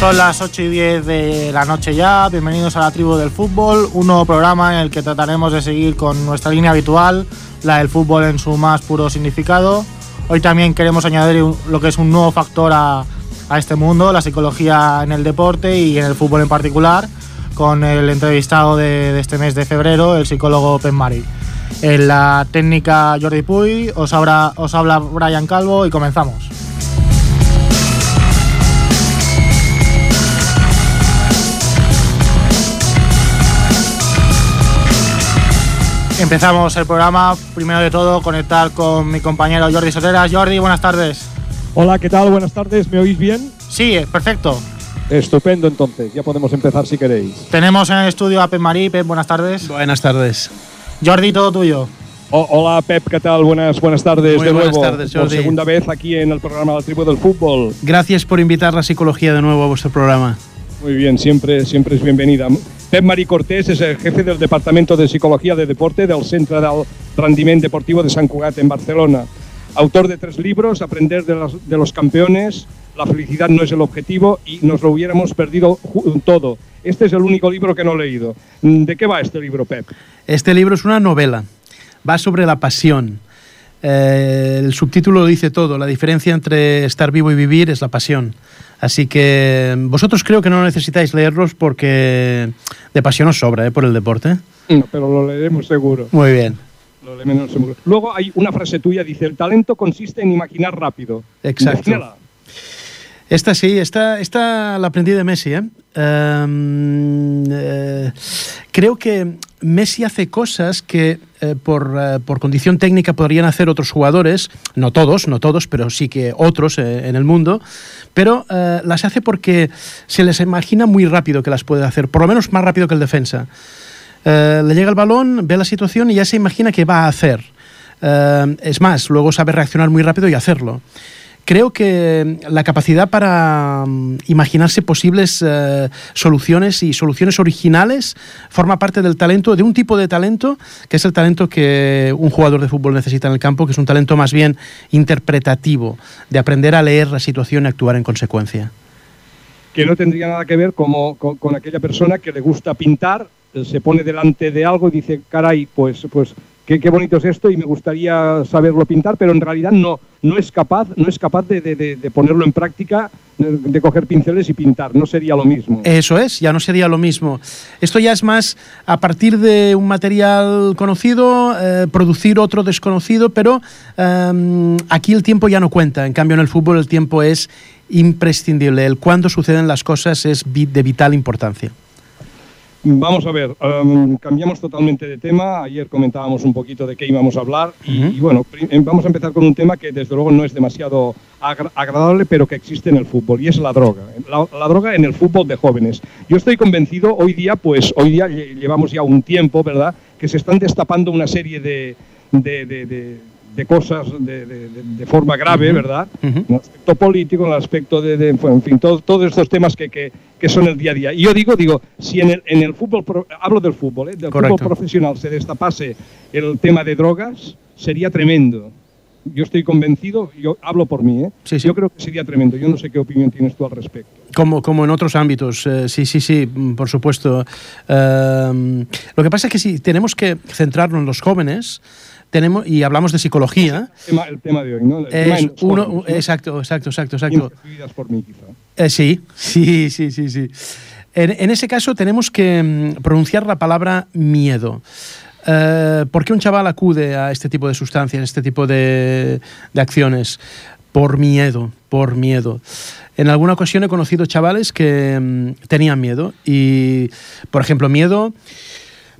Son las 8 y 10 de la noche ya, bienvenidos a la tribu del fútbol, un nuevo programa en el que trataremos de seguir con nuestra línea habitual, la del fútbol en su más puro significado. Hoy también queremos añadir lo que es un nuevo factor a, a este mundo, la psicología en el deporte y en el fútbol en particular, con el entrevistado de, este mes de febrero, el psicólogo Pen Mari. En la técnica Jordi Puy, os, habla, os habla Brian Calvo y comenzamos. Empezamos el programa, primero de todo, conectar con mi compañero Jordi Soteras. Jordi, buenas tardes. Hola, ¿qué tal? Buenas tardes, ¿me oís bien? Sí, perfecto. Estupendo, entonces, ya podemos empezar si queréis. Tenemos en el estudio a Pep Marí. Pep, buenas tardes. Buenas tardes. Jordi, todo tuyo. Hola, Pep, ¿qué tal? Buenas, buenas tardes Muy de buenas nuevo. tardes, por Jordi. segunda vez aquí en el programa La Tribu del Fútbol. Gracias por invitar la psicología de nuevo a vuestro programa. Muy bien, siempre, siempre es bienvenida. Pep Marí Cortés es el jefe del Departamento de Psicología de Deporte del Centre del Rendiment Deportivo de San Cugat en Barcelona. Autor de tres libros, Aprender de los, de los campeones, La felicidad no es el objetivo y nos lo hubiéramos perdido todo. Este es el único libro que no he leído. ¿De qué va este libro, Pep? Este libro es una novela. Va sobre la pasión. Eh, el subtítulo lo dice todo. La diferencia entre estar vivo y vivir es la pasión. Así que vosotros creo que no necesitáis leerlos porque de pasión os sobra ¿eh? por el deporte. No, pero lo leeremos seguro. Muy bien. Lo leeremos seguro. Luego hay una frase tuya, dice, el talento consiste en imaginar rápido. Exacto. Defínela. Esta sí, esta, esta la aprendí de Messi. ¿eh? Em, eh, creo que Messi hace cosas que eh, por, eh, por condición técnica podrían hacer otros jugadores, no todos, no todos, pero sí que otros eh, en el mundo, pero las hace porque se les imagina muy rápido que las puede hacer, por lo menos más rápido que el defensa. Le llega el balón, ve la situación y ya se imagina que va a hacer. Es más, luego sabe reaccionar muy rápido y hacerlo. Creo que la capacidad para mm, imaginarse posibles eh, soluciones y soluciones originales forma parte del talento, de un tipo de talento que es el talento que un jugador de fútbol necesita en el campo, que es un talento más bien interpretativo, de aprender a leer la situación y actuar en consecuencia. Que no tendría nada que ver como, con, con aquella persona que le gusta pintar, se pone delante de algo y dice, caray, pues, pues qué, bonito es esto y me gustaría saberlo pintar, pero en realidad no, no es capaz, no es capaz de, de- de- ponerlo en práctica, de, coger pinceles y pintar, no sería lo mismo. Eso es, ya no sería lo mismo. Esto ya es más a partir de un material conocido, eh, producir otro desconocido, pero eh, aquí el tiempo ya no cuenta. En cambio, en el fútbol el tiempo es imprescindible. El cuándo suceden las cosas es de vital importancia. Vamos a ver, em, cambiamos totalmente de tema. Ayer comentábamos un poquito de qué íbamos a hablar y, y bueno, em, vamos a empezar con un tema que desde luego no es demasiado agra- agradable, pero que existe en el fútbol y es la droga. La, la droga en el fútbol de jóvenes. Yo estoy convencido hoy día, pues hoy día lle- llevamos ya un tiempo, ¿verdad?, que se están destapando una serie de, de- de- de- de cosas de, de- de- forma grave. ¿verdad? En el aspecto político, en el aspecto de, de- en fin, todo- todos estos temas que, que- que son el día a día. Y yo digo, digo, si en el, en el fútbol, hablo del fútbol, ¿eh? del Correcto. fútbol profesional se destapase el tema de drogas, sería tremendo. Yo estoy convencido, yo hablo por mí, ¿eh? Sí, sí. yo creo que sería tremendo. Yo no sé qué opinión tienes tú al respecto. Como, como en otros ámbitos, eh, sí, sí, sí, mm, por supuesto. Eh, lo que pasa es que si tenemos que centrarnos en los jóvenes, tenemos, y hablamos de psicología, El tema, el tema de hoy, ¿no? El tema es los uno, jóvenes, ¿no? exacto, exacto, exacto, exacto. Por mí, quizá. Eh, sí, sí, sí, sí, sí. En, en ese caso tenemos que mm, pronunciar la palabra miedo. Eh, ¿Por qué un chaval acude a este tipo de sustancias, a este tipo de, de acciones? Por miedo, por miedo. En alguna ocasión he conocido chavales que mm, tenían miedo y, por ejemplo, miedo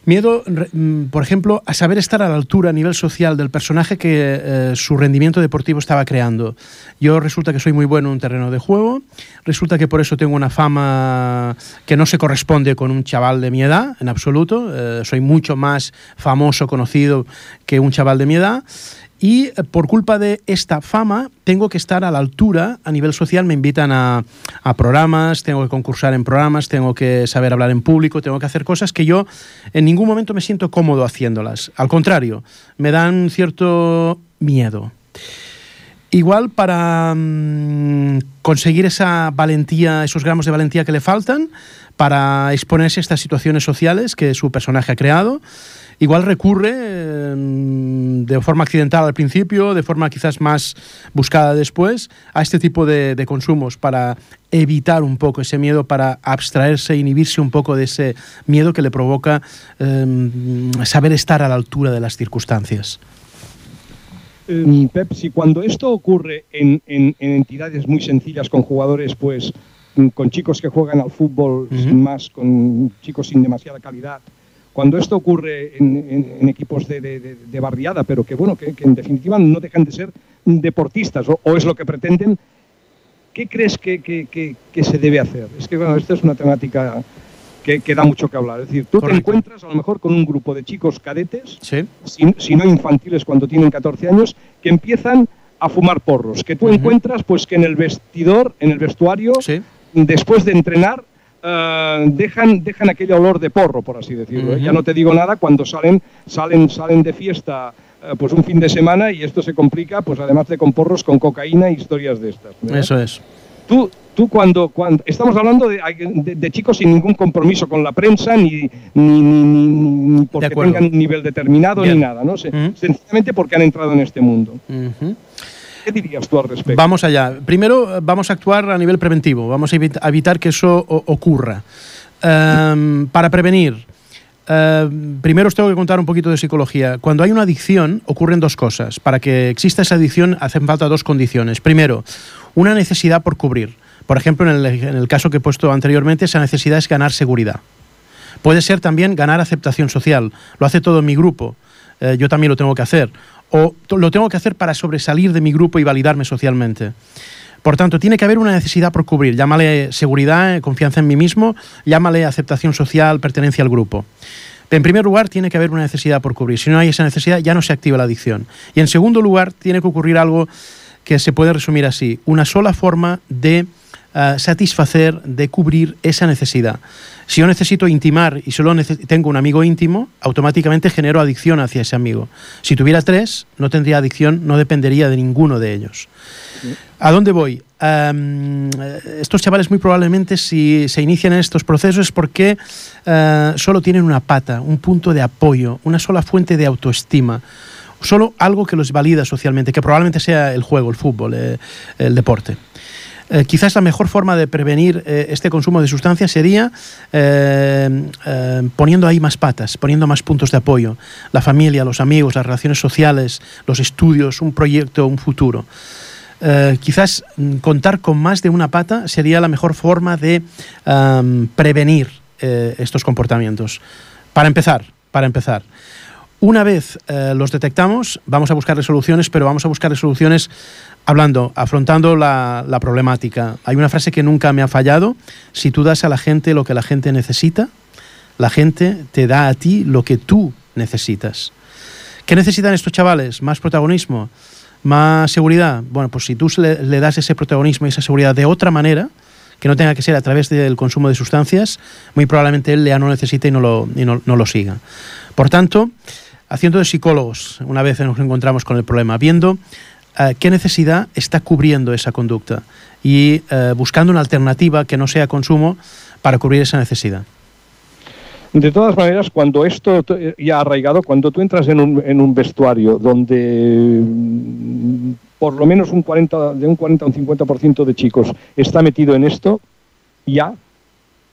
Miedo, mm, por ejemplo, a saber estar a la altura a nivel social del personaje que eh, su rendimiento deportivo estaba creando. Yo resulta que soy muy bueno en un terreno de juego, resulta que por eso tengo una fama que no se corresponde con un chaval de mi edad, en absoluto. Eh, soy mucho más famoso, conocido que un chaval de mi edad. Y eh, por culpa de esta fama tengo que estar a la altura a nivel social. Me invitan a, a programas, tengo que concursar en programas, tengo que saber hablar en público, tengo que hacer cosas que yo en ningún momento me siento cómodo haciéndolas. Al contrario, me dan cierto miedo. Igual para mm, conseguir esa valentía, esos gramos de valentía que le faltan, para exponerse a estas situaciones sociales que su personaje ha creado, igual recurre mm, de forma accidental al principio, de forma quizás más buscada después, a este tipo de, consumos para evitar un poco ese miedo, para abstraerse, inhibirse un poco de ese miedo que le provoca eh, saber estar a la altura de las circunstancias. Eh, Pep, si cuando esto ocurre en, en, en, entidades muy sencillas con jugadores, pues mm, con chicos que juegan al fútbol uh -huh. sin más, con chicos sin demasiada calidad, cuando esto ocurre en, en equipos de, de, de, barriada, pero que bueno, que, que, en definitiva no dejan de ser deportistas, o, o es lo que pretenden, ¿qué crees que, que, se debe hacer? Es que bueno, esta es una temática que, que, da mucho que hablar. Es decir, tú Correcto. te encuentras a lo mejor con un grupo de chicos cadetes, sí. si, si, no infantiles cuando tienen 14 años, que empiezan a fumar porros, que tú uh -huh. encuentras pues que en el vestidor, en el vestuario, sí. después de entrenar, uh, dejan, dejan aquel olor de porro, por así decirlo. Uh -huh. Ya no te digo nada cuando salen, salen, salen de fiesta uh, pues un fin de semana y esto se complica, pues además de con porros, con cocaína y historias de estas. ¿verdad? Eso es. Tú, tú cuando, cuando estamos hablando de, de, de, chicos sin ningún compromiso con la prensa ni, ni, ni, ni porque tengan un nivel determinado Bien. ni nada, ¿no? Se, uh -huh. Sencillamente porque han entrado en este mundo. Uh -huh. ¿Qué dirías tú al respecto? Vamos allá. Primero vamos a actuar a nivel preventivo, vamos a evitar que eso ocurra. Um, para prevenir, Uh, primero os tengo que contar un poquito de psicología. Cuando hay una adicción ocurren dos cosas. Para que exista esa adicción hacen falta dos condiciones. Primero, una necesidad por cubrir. Por ejemplo, en el, caso que he puesto anteriormente, esa necesidad es ganar seguridad. Puede ser también ganar aceptación social. Lo hace todo mi grupo. Eh, yo también lo tengo que hacer. O lo tengo que hacer para sobresalir de mi grupo y validarme socialmente. Por tanto, tiene que haber una necesidad por cubrir. Llámale seguridad, confianza en mí mismo, llámale aceptación social, pertenencia al grupo. En primer lugar, tiene que haber una necesidad por cubrir. Si no hay esa necesidad, ya no se activa la adicción. Y en segundo lugar, tiene que ocurrir algo que se puede resumir así. Una sola forma de uh, satisfacer, de cubrir esa necesidad. Si yo necesito intimar y solo tengo un amigo íntimo, automáticamente genero adicción hacia ese amigo. Si tuviera tres, no tendría adicción, no dependería de ninguno de ellos. ¿A dónde voy? Um, estos chavales muy probablemente si se inician en estos procesos es porque uh, solo tienen una pata, un punto de apoyo, una sola fuente de autoestima, solo algo que los valida socialmente, que probablemente sea el juego, el fútbol, eh, el deporte. Eh, quizás la mejor forma de prevenir eh, este consumo de sustancias sería eh, poniendo ahí más patas, poniendo más puntos de apoyo. La familia, los amigos, las relaciones sociales, los estudios, un proyecto, un futuro. Quizás mm, contar con más de una pata sería la mejor forma de prevenir estos comportamientos. Para empezar, para empezar. Una vez uh, los detectamos, vamos a buscar soluciones, pero vamos a buscar soluciones hablando, afrontando la, problemática. Hay una frase que nunca me ha fallado. Si tú das a la gente lo que la gente necesita, la gente te da a ti lo que tú necesitas. ¿Qué necesitan estos chavales? Más protagonismo más seguridad. Bueno, pues si tú le, das ese protagonismo y esa seguridad de otra manera, que no tenga que ser a través del consumo de sustancias, muy probablemente él ya no necesite y no lo, y no lo siga. Por tanto, haciendo de psicólogos, una vez nos encontramos con el problema, viendo uh, qué necesidad está cubriendo esa conducta y uh, buscando una alternativa que no sea consumo para cubrir esa necesidad. De todas maneras, cuando esto ya ha arraigado, cuando tú entras en un, en un vestuario donde mm, por lo menos un 40, de un 40 a un 50% de chicos está metido en esto, ya,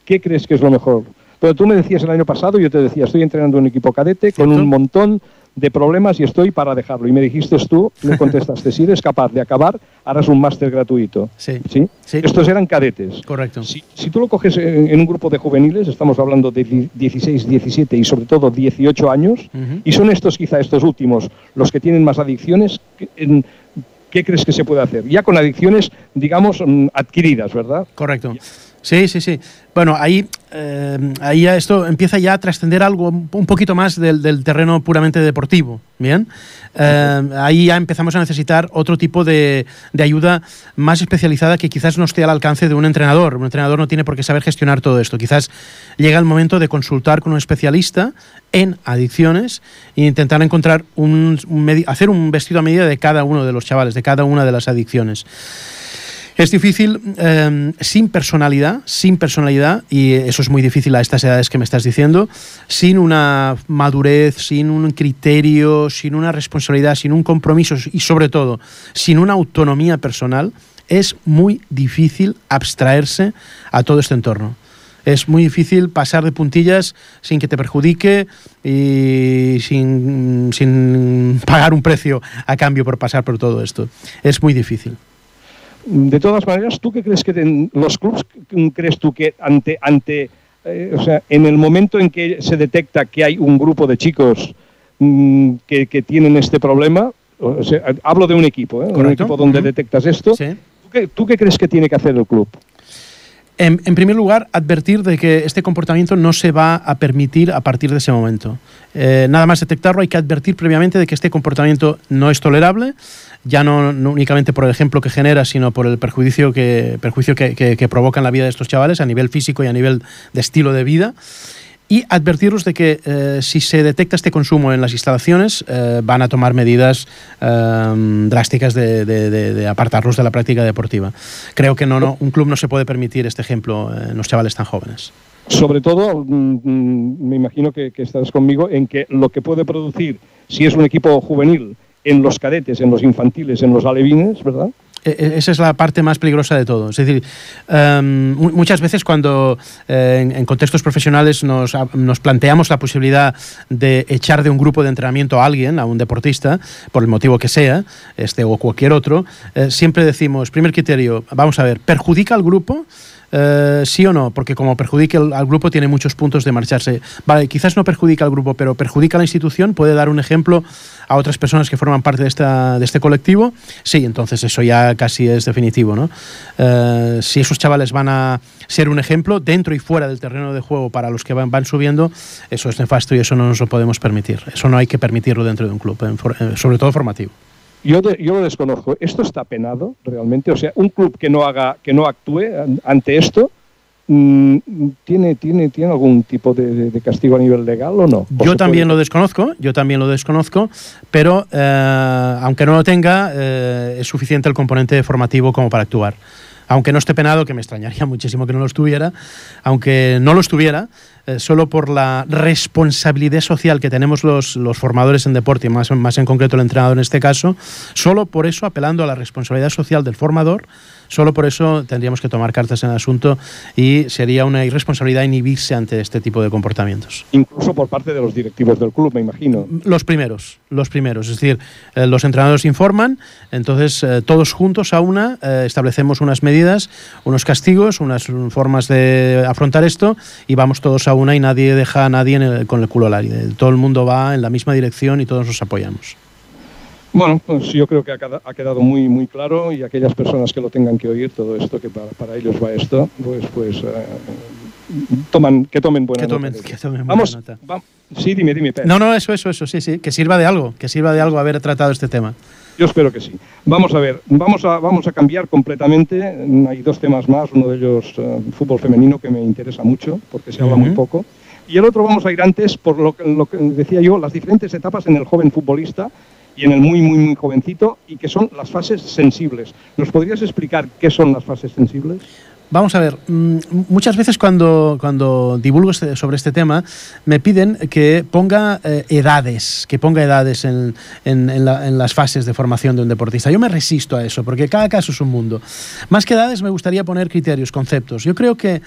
¿qué crees que es lo mejor? Pero tú me decías el año pasado, yo te decía, estoy entrenando un equipo cadete con un montón de problemas y estoy para dejarlo. Y me dijiste tú, me contestaste, si eres capaz de acabar, harás un máster gratuito. Sí. ¿Sí? sí. Estos eran cadetes. Correcto. Si, si tú lo coges en, un grupo de juveniles, estamos hablando de 16, 17 y sobre todo 18 años, uh -huh. y son estos quizá estos últimos los que tienen más adicciones, en, ¿qué crees que se puede hacer? Ya con adicciones, digamos, mm, adquiridas, ¿verdad? Correcto. Sí, sí, sí. Bueno, ahí, eh, ahí esto empieza ya a trascender algo un poquito más del, terreno puramente deportivo. Bien, eh, ahí ya empezamos a necesitar otro tipo de, ayuda más especializada que quizás no esté al alcance de un entrenador. Un entrenador no tiene por qué saber gestionar todo esto. Quizás llega el momento de consultar con un especialista en adicciones e intentar encontrar un hacer un vestido a medida de cada uno de los chavales, de cada una de las adicciones. Es difícil eh, sin personalidad, sin personalidad, y eso es muy difícil a estas edades que me estás diciendo, sin una madurez, sin un criterio, sin una responsabilidad, sin un compromiso y sobre todo sin una autonomía personal, es muy difícil abstraerse a todo este entorno es muy difícil pasar de puntillas sin que te perjudique y sin, sin, pagar un precio a cambio por pasar por todo esto. Es muy difícil. De todas maneras, ¿tú qué crees que ten, los clubes crees tú que ante ante eh, o sea, en el momento en que se detecta que hay un grupo de chicos mmm, que, que, tienen este problema, o sea, hablo de un equipo, ¿eh? un equipo donde uh -huh. detectas esto, ¿Sí? ¿tú, qué, ¿tú qué crees que tiene que hacer el club? En, en, primer lugar, advertir de que este comportamiento no se va a permitir a partir de ese momento. Eh, nada más detectarlo, hay que advertir previamente de que este comportamiento no es tolerable, ya no, no únicamente por el ejemplo que genera, sino por el perjuicio, que, perjuicio que, que, que provoca en la vida de estos chavales a nivel físico y a nivel de estilo de vida y advertirlos de que eh, si se detecta este consumo en las instalaciones eh, van a tomar medidas eh, drásticas de, de, apartarlos de la práctica deportiva. Creo que no, no, un club no se puede permitir este ejemplo los chavales tan jóvenes. Sobre todo, mmm, me imagino que, que estarás conmigo en que lo que puede producir, si es un equipo juvenil, en los cadetes, en los infantiles, en los alevines, ¿verdad? esa es la parte más peligrosa de todo. Es decir, um, muchas veces cuando eh, en, en, contextos profesionales nos, nos, planteamos la posibilidad de echar de un grupo de entrenamiento a alguien, a un deportista, por el motivo que sea, este o cualquier otro, eh, siempre decimos, primer criterio, vamos a ver, ¿perjudica al grupo? Uh, sí o no, porque como perjudica al, grupo tiene muchos puntos de marcharse. Vale, quizás no perjudica al grupo, pero perjudica a la institución, puede dar un ejemplo a otras personas que forman parte de, esta, de este colectivo. Sí, entonces eso ya casi es definitivo, ¿no? Uh, si esos chavales van a ser un ejemplo dentro y fuera del terreno de juego para los que van, van subiendo, eso es nefasto y eso no nos lo podemos permitir. Eso no hay que permitirlo dentro de un club, eh, sobre todo formativo. Yo, de, yo, lo desconozco. ¿Esto está penado realmente? O sea, un club que no haga, que no actúe ante esto, mmm, ¿tiene, tiene, ¿tiene algún tipo de, de, castigo a nivel legal o no? ¿O yo también puede? lo desconozco, yo también lo desconozco, pero eh, aunque no lo tenga, eh, es suficiente el componente formativo como para actuar aunque no esté penado, que me extrañaría muchísimo que no lo estuviera, aunque no lo estuviera, eh, solo por la responsabilidad social que tenemos los, los formadores en deporte, y más, más en concreto el entrenador en este caso, solo por eso, apelando a la responsabilidad social del formador, Solo por eso tendríamos que tomar cartas en el asunto y sería una irresponsabilidad inhibirse ante este tipo de comportamientos. Incluso por parte de los directivos del club, me imagino. Los primeros, los primeros. Es decir, eh, los entrenadores informan, entonces eh, todos juntos a una eh, establecemos unas medidas, unos castigos, unas formas de afrontar esto y vamos todos a una y nadie deja a nadie el, con el culo al aire. Todo el mundo va en la misma dirección y todos nos apoyamos. Bueno, pues yo creo que ha quedado muy, muy claro y aquellas personas que lo tengan que oír, todo esto, que para, para ellos va esto, pues, pues eh, toman, que tomen buena que tomen, nota. Que tomen buena vamos, nota. Va, sí, dime, dime. Pedro. No, no, eso, eso, eso, sí, sí, que sirva de algo, que sirva de algo haber tratado este tema. Yo espero que sí. Vamos a ver, vamos a, vamos a cambiar completamente. Hay dos temas más, uno de ellos uh, fútbol femenino que me interesa mucho porque se habla uh -huh. muy poco. Y el otro vamos a ir antes por lo, lo que decía yo, las diferentes etapas en el joven futbolista y en el muy, muy, muy jovencito, y que son las fases sensibles. ¿Nos podrías explicar qué son las fases sensibles? Vamos a ver, mm, muchas veces cuando, cuando divulgo sobre este tema me piden que ponga eh, edades, que ponga edades en, en, las fases de formación de un deportista. Yo me resisto a eso porque cada caso es un mundo. Más que edades me gustaría poner criterios, conceptos. Yo creo que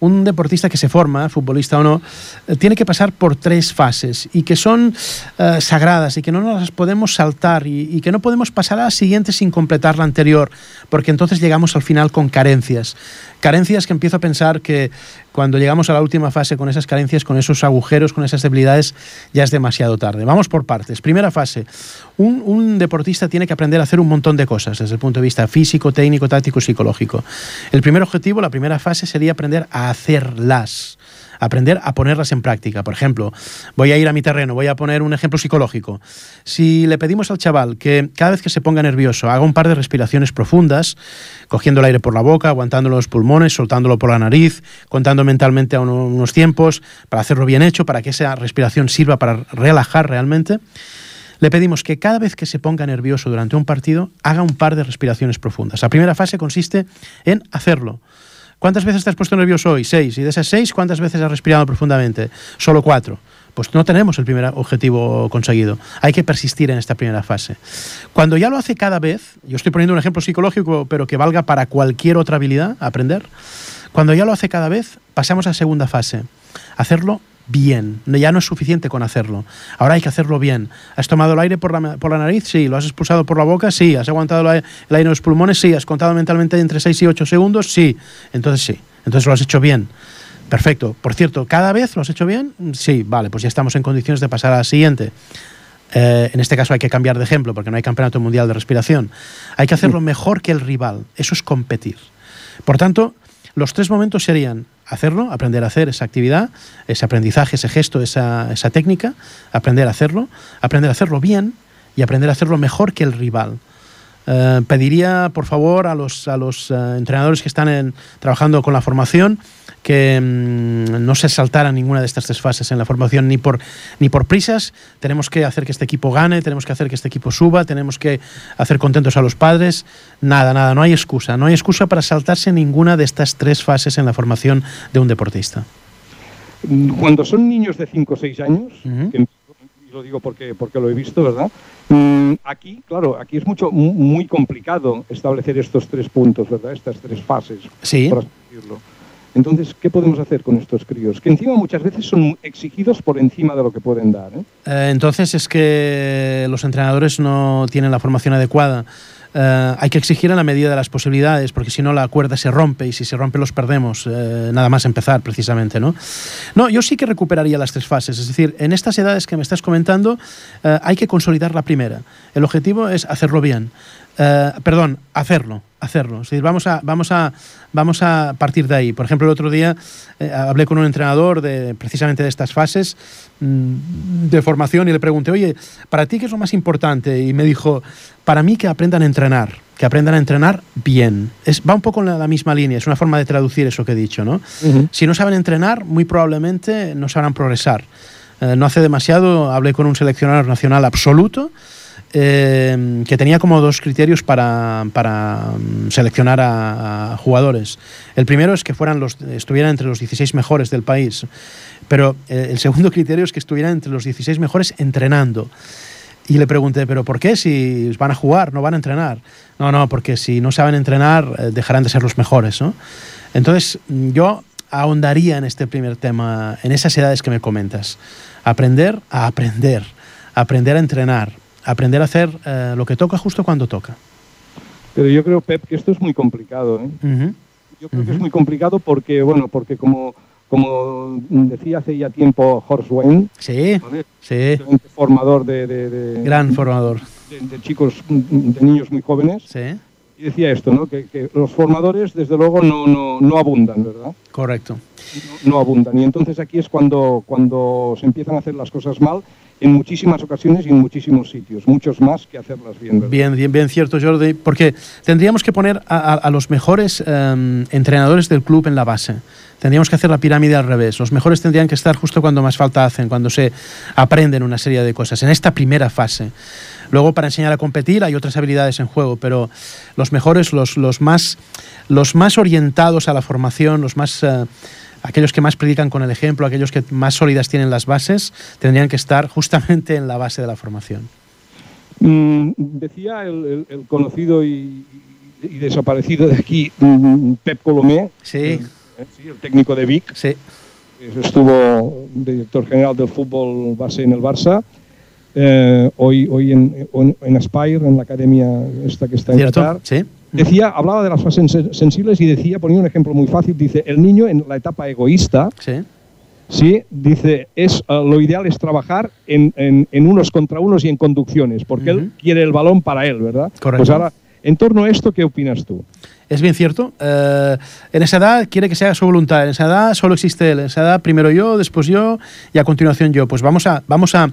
un deportista que se forma, futbolista o no, eh, tiene que pasar por tres fases y que son eh, sagradas y que no nos las podemos saltar y, y, que no podemos pasar a la siguiente sin completar la anterior, porque entonces llegamos al final con carencias. Carencias que empiezo a pensar que cuando llegamos a la última fase con esas carencias, con esos agujeros, con esas debilidades, ya es demasiado tarde. Vamos por partes. Primera fase, un, deportista tiene que aprender a hacer un montón de cosas desde el punto de vista físico, técnico, táctico, psicológico. El primer objetivo, la primera fase sería aprender a hacerlas aprender a ponerlas en práctica. Por ejemplo, voy a ir a mi terreno, voy a poner un ejemplo psicológico. Si le pedimos al chaval que cada vez que se ponga nervioso haga un par de respiraciones profundas, cogiendo el aire por la boca, aguantando los pulmones, soltándolo por la nariz, contando mentalmente a unos tiempos, para hacerlo bien hecho, para que esa respiración sirva para relajar realmente, le pedimos que cada vez que se ponga nervioso durante un partido haga un par de respiraciones profundas. La primera fase consiste en hacerlo. ¿Cuántas veces te has puesto nervioso hoy? Seis. Y de esas seis, ¿cuántas veces has respirado profundamente? Solo cuatro. Pues no tenemos el primer objetivo conseguido. Hay que persistir en esta primera fase. Cuando ya lo hace cada vez, yo estoy poniendo un ejemplo psicológico, pero que valga para cualquier otra habilidad, aprender. Cuando ya lo hace cada vez, pasamos a segunda fase. Hacerlo bien. Ya no es suficiente con hacerlo. Ahora hay que hacerlo bien. ¿Has tomado el aire por la, por la nariz? Sí. ¿Lo has expulsado por la boca? Sí. ¿Has aguantado el aire en los pulmones? Sí. ¿Has contado mentalmente entre 6 y 8 segundos? Sí. Entonces sí. Entonces lo has hecho bien. Perfecto. Por cierto, ¿cada vez lo has hecho bien? Sí. Vale, pues ya estamos en condiciones de pasar a la siguiente. Eh, en este caso hay que cambiar de ejemplo porque no hay campeonato mundial de respiración. Hay que hacerlo mejor que el rival. Eso es competir. Por tanto, los tres momentos serían hacerlo, aprender a hacer esa actividad, ese aprendizaje, ese gesto, esa, esa técnica, aprender a hacerlo, aprender a hacerlo bien y aprender a hacerlo mejor que el rival. Eh, pediría, por favor, a los, a los eh, entrenadores que están trabajando con la formación que mm, no se saltaran ninguna de estas tres fases en la formación ni por, ni por prisas. Tenemos que hacer que este equipo gane, tenemos que hacer que este equipo suba, tenemos que hacer contentos a los padres. Nada, nada, no hay excusa. No hay excusa para saltarse ninguna de estas tres fases en la formación de un deportista. Cuando son niños de 5 o 6 años, uh -huh. que lo digo porque, porque lo he visto, ¿verdad? Mm, aquí, claro, aquí es mucho muy complicado establecer estos tres puntos, ¿verdad? Estas tres fases, sí. por así decirlo. Entonces, ¿qué podemos hacer con estos críos? Que encima muchas veces son exigidos por encima de lo que pueden dar. ¿eh? Eh, entonces es que los entrenadores no tienen la formación adecuada. Uh, hay que exigir en la medida de las posibilidades, porque si no la cuerda se rompe y si se rompe los perdemos, nada más empezar precisamente. ¿no? no, yo sí que recuperaría las tres fases, es decir, en estas edades que me estás comentando hay que consolidar la primera. El objetivo es hacerlo bien. Perdón, hacerlo, hacerlo. Es decir, vamos a, vamos a, vamos a partir de ahí. Por ejemplo, el otro día eh, hablé con un entrenador de precisamente de estas fases mmm, de formación y le pregunté, oye, ¿para ti qué es lo más importante? Y me dijo, para mí que aprendan a entrenar, que aprendan a entrenar bien. Es, va un poco en la, la misma línea, es una forma de traducir eso que he dicho, ¿no? Uh -huh. Si no saben entrenar, muy probablemente no sabrán progresar. Eh, no hace demasiado hablé con un seleccionador nacional absoluto eh, que tenía como dos criterios para, para seleccionar a, jugadores. El primero es que fueran los, estuvieran entre los 16 mejores del país, pero eh, el segundo criterio es que estuvieran entre los 16 mejores entrenando. Y le pregunté, ¿pero por qué? Si van a jugar, no van a entrenar. No, no, porque si no saben entrenar, eh, dejarán de ser los mejores. ¿no? Entonces, yo ahondaría en este primer tema, en esas edades que me comentas. Aprender a aprender, aprender a entrenar, aprender a hacer eh, lo que toca justo cuando toca. Pero yo creo, Pep, que esto es muy complicado. ¿eh? Uh -huh. Yo creo uh -huh. que es muy complicado porque, bueno, porque como, como decía hace ya tiempo Horst Wayne, sí, ¿vale? sí. formador de, de, de gran formador de, de, chicos, de niños muy jóvenes, sí. Y decía esto, ¿no? Que, que, los formadores, desde luego, no, no, no abundan, ¿verdad? Correcto. No, no abundan. Y entonces aquí es cuando, cuando se empiezan a hacer las cosas mal en muchísimas ocasiones y en muchísimos sitios, muchos más que hacerlas bien. ¿verdad? Bien, bien, bien cierto, Jordi, porque tendríamos que poner a, a, a los mejores um, entrenadores del club en la base. Tendríamos que hacer la pirámide al revés. Los mejores tendrían que estar justo cuando más falta hacen, cuando se aprenden una serie de cosas, en esta primera fase. Luego, para enseñar a competir, hay otras habilidades en juego, pero los mejores, los, los, más, los más orientados a la formación, los más... Uh, aquellos que más predican con el ejemplo, aquellos que más sólidas tienen las bases, tendrían que estar justamente en la base de la formación. Mm, decía el, el, el conocido y, y, desaparecido de aquí, mm, Pep Colomé, sí. El, sí, el técnico de Vic, sí. estuvo director general del fútbol base en el Barça, eh, hoy, hoy en, en, Aspire, en la academia esta que está en. Qatar. Sí. Decía, hablaba de las fases sensibles y decía, ponía un ejemplo muy fácil, dice, el niño en la etapa egoísta, Sí. sí, dice, es eh, lo ideal es trabajar en, en- en unos contra unos y en conducciones, porque Ujú. él quiere el balón para él, ¿verdad? Correcto. Pues ahora, en torno a esto, ¿qué opinas tú? Es bien cierto. Eh, en esa edad quiere que sea su voluntad. En esa edad solo existe él. En esa edad primero yo, después yo y a continuación yo. Pues vamos a, vamos a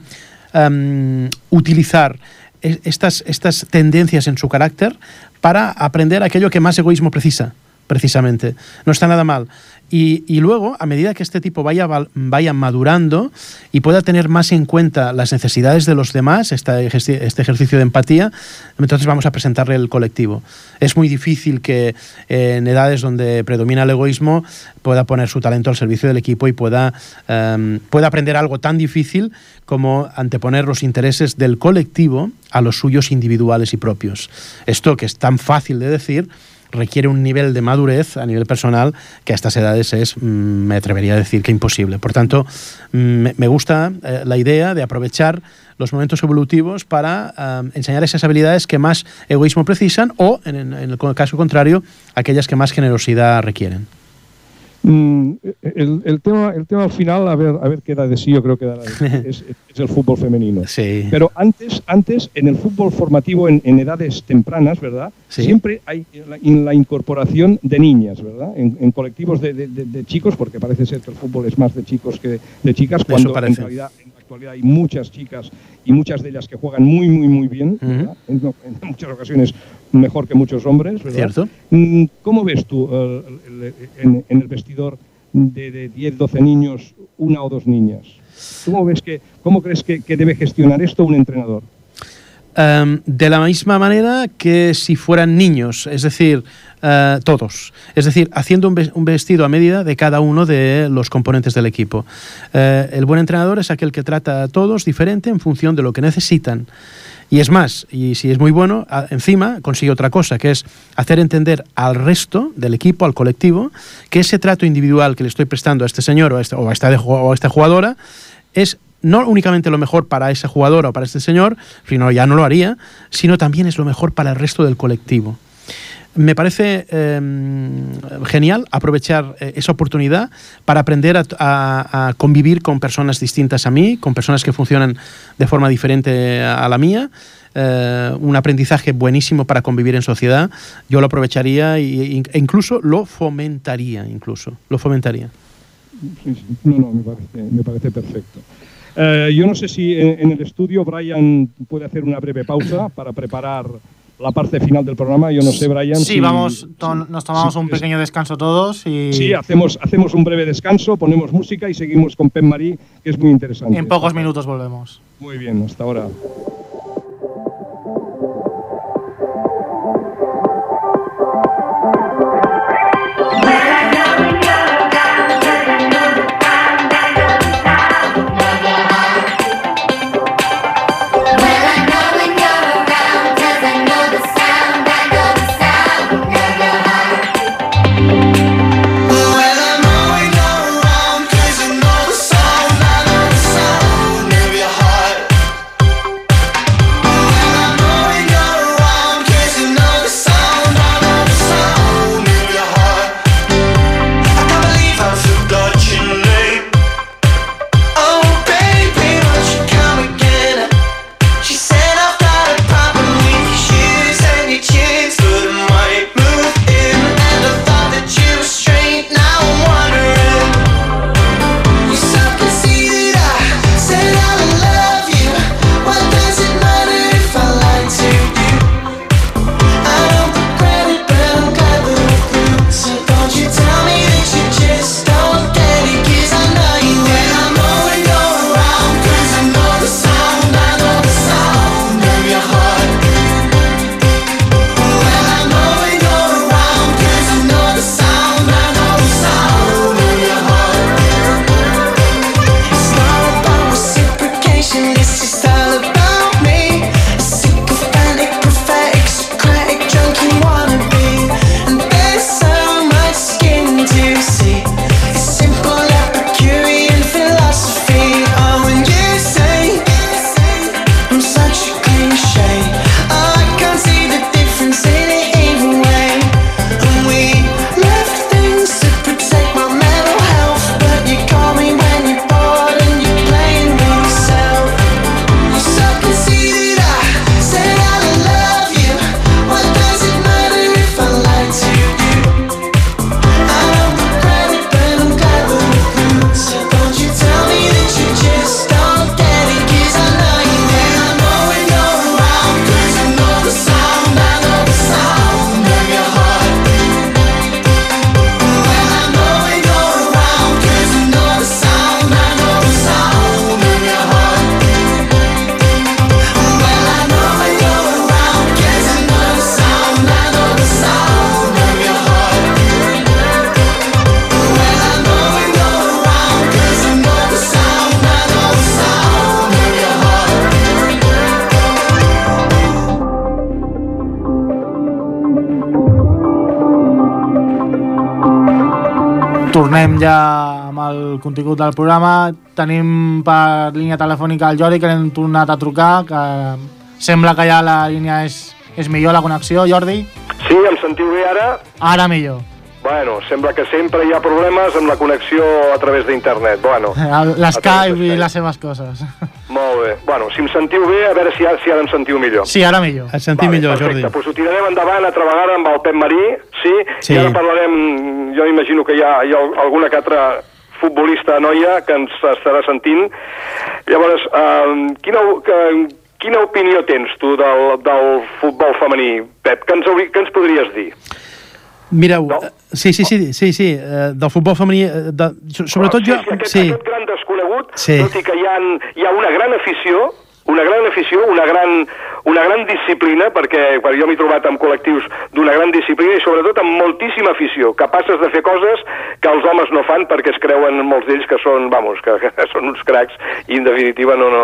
em, utilizar e- estas, estas tendencias en su carácter para aprender aquello que más egoísmo precisa, precisamente. No está nada mal. Y, luego, a medida que este tipo vaya, vaya madurando y pueda tener más en cuenta las necesidades de los demás, este ejercicio de empatía, entonces vamos a presentarle el colectivo. Es muy difícil que eh, en edades donde predomina el egoísmo pueda poner su talento al servicio del equipo y pueda, em, pueda aprender algo tan difícil como anteponer los intereses del colectivo a los suyos individuales y propios. Esto que es tan fácil de decir requiere un nivel de madurez a nivel personal que a estas edades es, mm, me atrevería a decir que imposible. Por tanto, mm, me, gusta eh, la idea de aprovechar los momentos evolutivos para ah, enseñar esas habilidades que más egoísmo precisan o, en, en el caso contrario, aquellas que más generosidad requieren. Mm, el, el tema, el tema al final, a ver, a ver qué da de sí, yo creo que dará de sí, es, es el fútbol femenino. Sí. Pero antes, antes en el fútbol formativo en, en edades tempranas, ¿verdad? Sí. Siempre hay la, in- la incorporación de niñas, ¿verdad? En, en colectivos de, de- de- de chicos, porque parece ser que el fútbol es más de chicos que de chicas, cuando en realidad en actualidad hay muchas chicas y muchas de ellas que juegan muy, muy, muy bien, Ujú. ¿verdad? en, en muchas ocasiones mejor que muchos hombres, ¿verdad? ¿Cierto? Mm, ¿Cómo ves tú el- en, en el vestidor de, de 10, 12 niños, una o dos niñas? ¿Cómo, ves que, cómo crees que, que debe gestionar esto un entrenador? Em, de la misma manera que si fueran niños, es decir, eh, todos. Es decir, haciendo un, ves- un vestido a medida de cada uno de los componentes del equipo. Eh, el buen entrenador es aquel que trata a todos diferente en función de lo que necesitan. Y es más, y si es muy bueno, encima consigue otra cosa, que es hacer entender al resto del equipo, al colectivo, que ese trato individual que le estoy prestando a este señor o a, este- esta, o a esta jugadora es no únicamente lo mejor para esa jugadora o para este señor, sino ya no lo haría, sino también es lo mejor para el resto del colectivo. Me parece eh, genial aprovechar eh, esa oportunidad para aprender a, convivir con personas distintas a mí, con personas que funcionan de forma diferente a la mía. Eh, un aprendizaje buenísimo para convivir en sociedad. Yo lo aprovecharía e incluso lo fomentaría, incluso lo fomentaría. No, no, me parece, perfecto. Eh, yo no sé si en el estudio Brian puede hacer una breve pausa para preparar la parte final del programa. Yo no sé, Brian. Sí, si- vamos, nos tomamos si un pequeño descanso todos y Sí, hacemos, hacemos un breve descanso, ponemos música y seguimos con Pep Marí, que es muy interesante. en pocos minutos volvemos. Muy bien, hasta ahora. Ja amb el contingut del programa. Tenim per línia telefònica el Jordi, que l'hem tornat a trucar, que sembla que ja la línia és, és millor, la connexió, Jordi. Sí, em sentiu bé ara? Ara millor. Bueno, sembla que sempre hi ha problemes amb la connexió a través d'internet. Bueno, L'Skype i les seves coses. molt bé. Bueno, si em sentiu bé, a veure si ara, si ara em sentiu millor. Sí, ara millor. Et sentim Vale, millor, perfecte. Jordi. Doncs ho tirarem endavant altra vegada amb el Pep Marí, sí? Sí. I ara parlarem, jo imagino que hi ha, hi ha alguna que altra futbolista noia que ens estarà sentint. Llavors, eh, quina, que, quina opinió tens tu del, del futbol femení, Pep? Que ens, que ens podries dir? Mireu, No? eh, sí, sí, sí, sí, sí, eh, del futbol femení, eh, de, so- sobretot jo... Sí, sí, aquest, Sí, aquest gran desconegut, Sí. tot i que hi ha, hi ha una gran afició, una gran afició, una gran, una gran disciplina, perquè quan jo m'he trobat amb col·lectius d'una gran disciplina i sobretot amb moltíssima afició, capaces de fer coses que els homes no fan perquè es creuen molts d'ells que són, vamos, que, que són uns cracs i en definitiva no, no,